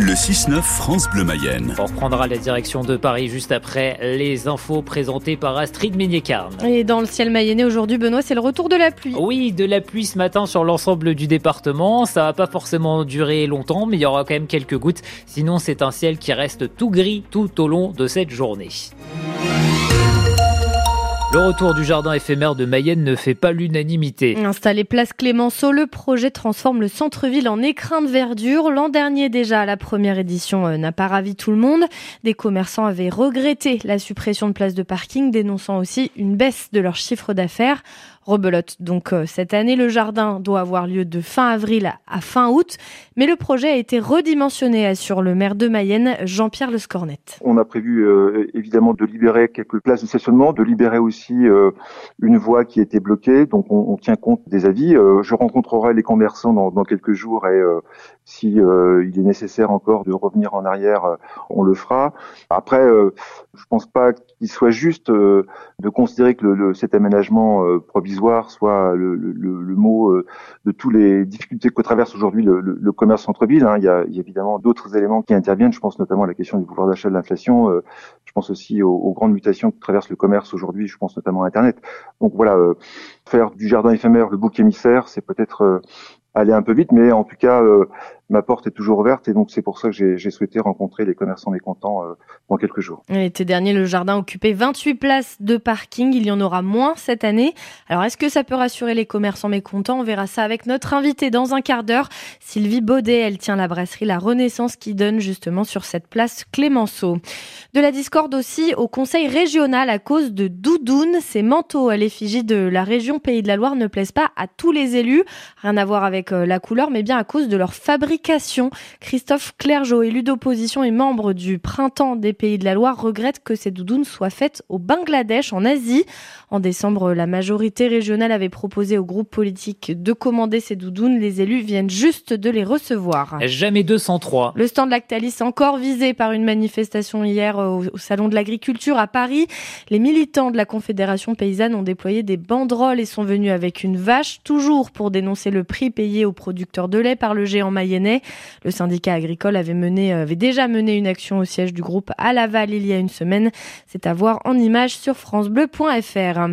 Le 6-9 France Bleu Mayenne. On reprendra la direction de Paris juste après les infos présentées par Astrid Ménicarne. Et dans le ciel mayennais aujourd'hui, Benoît, c'est le retour de la pluie. Oui, de la pluie ce matin sur l'ensemble du département. Ça va pas forcément durer longtemps, mais il y aura quand même quelques gouttes. Sinon, c'est un ciel qui reste tout gris tout au long de cette journée. Le retour du jardin éphémère de Mayenne ne fait pas l'unanimité. Installé place Clémenceau, le projet transforme le centre-ville en écrin de verdure. L'an dernier déjà, la première édition euh, n'a pas ravi tout le monde. Des commerçants avaient regretté la suppression de places de parking, dénonçant aussi une baisse de leur chiffre d'affaires rebelote. Donc euh, cette année, le jardin doit avoir lieu de fin avril à fin août, mais le projet a été redimensionné, assure le maire de Mayenne, Jean-Pierre Le Scornette. On a prévu euh, évidemment de libérer quelques places de stationnement, de libérer aussi euh, une voie qui était bloquée, donc on, tient compte des avis. je rencontrerai les commerçants dans, dans quelques jours et si il est nécessaire encore de revenir en arrière, on le fera. Après, je pense pas qu'il soit juste de considérer que le, cet aménagement provisoire soit le, mot euh, de tous les difficultés que traverse aujourd'hui le, commerce centre-ville. Hein. Il, y a, évidemment d'autres éléments qui interviennent. Je pense notamment à la question du pouvoir d'achat de l'inflation. Euh, je pense aussi aux, grandes mutations que traverse le commerce aujourd'hui. Je pense notamment à Internet. Donc voilà, euh, faire du jardin éphémère le bouc émissaire, c'est peut-être aller un peu vite, mais en tout cas, ma porte est toujours ouverte et donc c'est pour ça que j'ai souhaité rencontrer les commerçants mécontents euh, dans quelques jours. L'été dernier, le jardin occupait 28 places de parking. Il y en aura moins cette année. Alors, est-ce que ça peut rassurer les commerçants mécontents? On verra ça avec notre invitée dans un quart d'heure. Sylvie Baudet, elle tient la brasserie La Renaissance qui donne justement sur cette place Clémenceau. De la discorde aussi au conseil régional à cause de Doudoune. Ces manteaux à l'effigie de la région Pays de la Loire ne plaisent pas à tous les élus. Rien à voir avec euh, la couleur, mais bien à cause de leur fabrication Christophe Clergeau, élu d'opposition et membre du Printemps des Pays de la Loire, regrette que ces doudounes soient faites au Bangladesh, en Asie. En décembre, la majorité régionale avait proposé au groupe politique de commander ces doudounes. Les élus viennent juste de les recevoir. Jamais 203. Le stand Lactalis encore visé par une manifestation hier au, Salon de l'Agriculture à Paris. Les militants de la Confédération paysanne ont déployé des banderoles et sont venus avec une vache, toujours pour dénoncer le prix payé aux producteurs de lait par le géant mayennais. Le syndicat agricole avait, mené, avait déjà mené une action au siège du groupe à Laval il y a une semaine. C'est à voir en image sur francebleu.fr.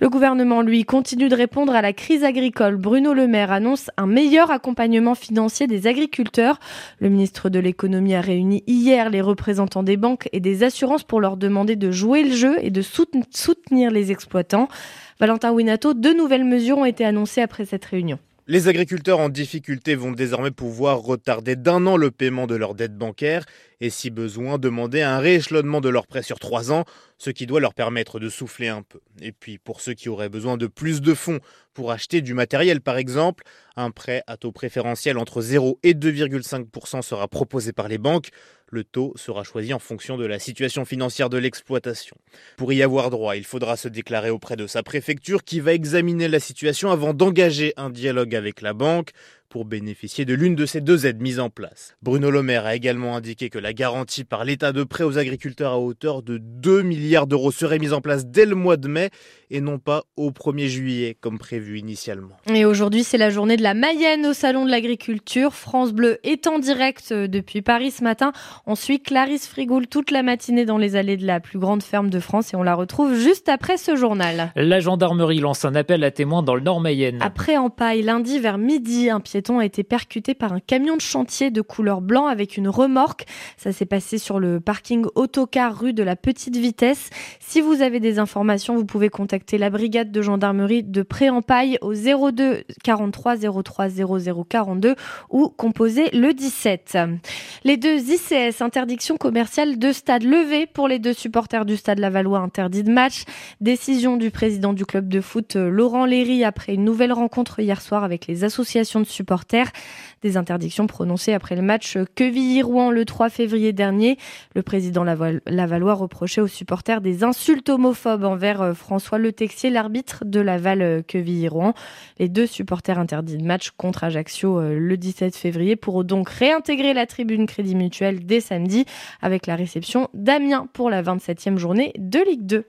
Le gouvernement, lui, continue de répondre à la crise agricole. Bruno Le Maire annonce un meilleur accompagnement financier des agriculteurs. Le ministre de l'économie a réuni hier les représentants des banques et des assurances pour leur demander de jouer le jeu et de soutenir les exploitants. Valentin Winato, deux nouvelles mesures ont été annoncées après cette réunion. Les agriculteurs en difficulté vont désormais pouvoir retarder d'un an le paiement de leurs dettes bancaires et si besoin demander un rééchelonnement de leurs prêts sur trois ans, ce qui doit leur permettre de souffler un peu. Et puis pour ceux qui auraient besoin de plus de fonds pour acheter du matériel par exemple, un prêt à taux préférentiel entre 0 et 2,5% sera proposé par les banques. Le taux sera choisi en fonction de la situation financière de l'exploitation. Pour y avoir droit, il faudra se déclarer auprès de sa préfecture qui va examiner la situation avant d'engager un dialogue avec la banque pour bénéficier de l'une de ces deux aides mises en place. Bruno Le Maire a également indiqué que la garantie par l'État de prêt aux agriculteurs à hauteur de 2 milliards d'euros serait mise en place dès le mois de mai et non pas au 1er juillet comme prévu initialement. Et aujourd'hui, c'est la journée de la Mayenne au Salon de l'Agriculture. France Bleu est en direct euh, depuis Paris ce matin. On suit Clarisse Frigoul toute la matinée dans les allées de la plus grande ferme de France et on la retrouve juste après ce journal. La gendarmerie lance un appel à témoins dans le Nord Mayenne. Après en paille, lundi vers midi, un pied a été percuté par un camion de chantier de couleur blanc avec une remorque. Ça s'est passé sur le parking autocar rue de la Petite Vitesse. Si vous avez des informations, vous pouvez contacter la brigade de gendarmerie de Pré-en-Paille au 02 43 03 00 42 ou composer le 17. Les deux ICS, interdiction commerciale de stade levé pour les deux supporters du stade Lavallois interdit de match. Décision du président du club de foot Laurent Léry après une nouvelle rencontre hier soir avec les associations de supporters des interdictions prononcées après le match Quevilly-Rouen le 3 février dernier. Le président Lavallois reprochait aux supporters des insultes homophobes envers euh, François Le Texier, l'arbitre de Laval Quevilly-Rouen. Les deux supporters interdits de match contre Ajaccio euh, le 17 février pourront donc réintégrer la tribune Crédit Mutuel dès samedi avec la réception d'Amiens pour la 27e journée de Ligue 2.